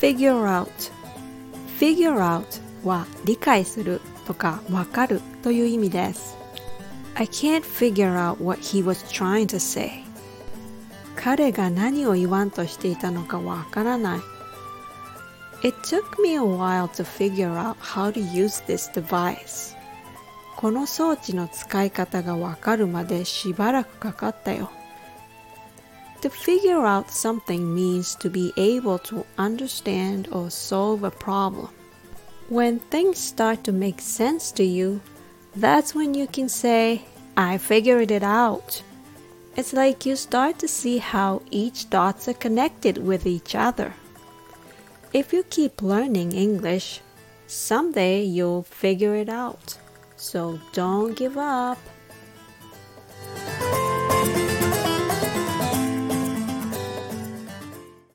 figure out figure out は理解するとかわかるという意味です I can't figure out what he was trying to say 彼が何を言わんとしていたのかわからない It took me a while to figure out how to use this device この装置の使い方がわかるまでしばらくかかったよ To figure out something means to be able to understand or solve a problem. When things start to make sense to you, that's when you can say, I figured it out. It's like you start to see how each dots are connected with each other. If you keep learning English, someday you'll figure it out. So don't give up.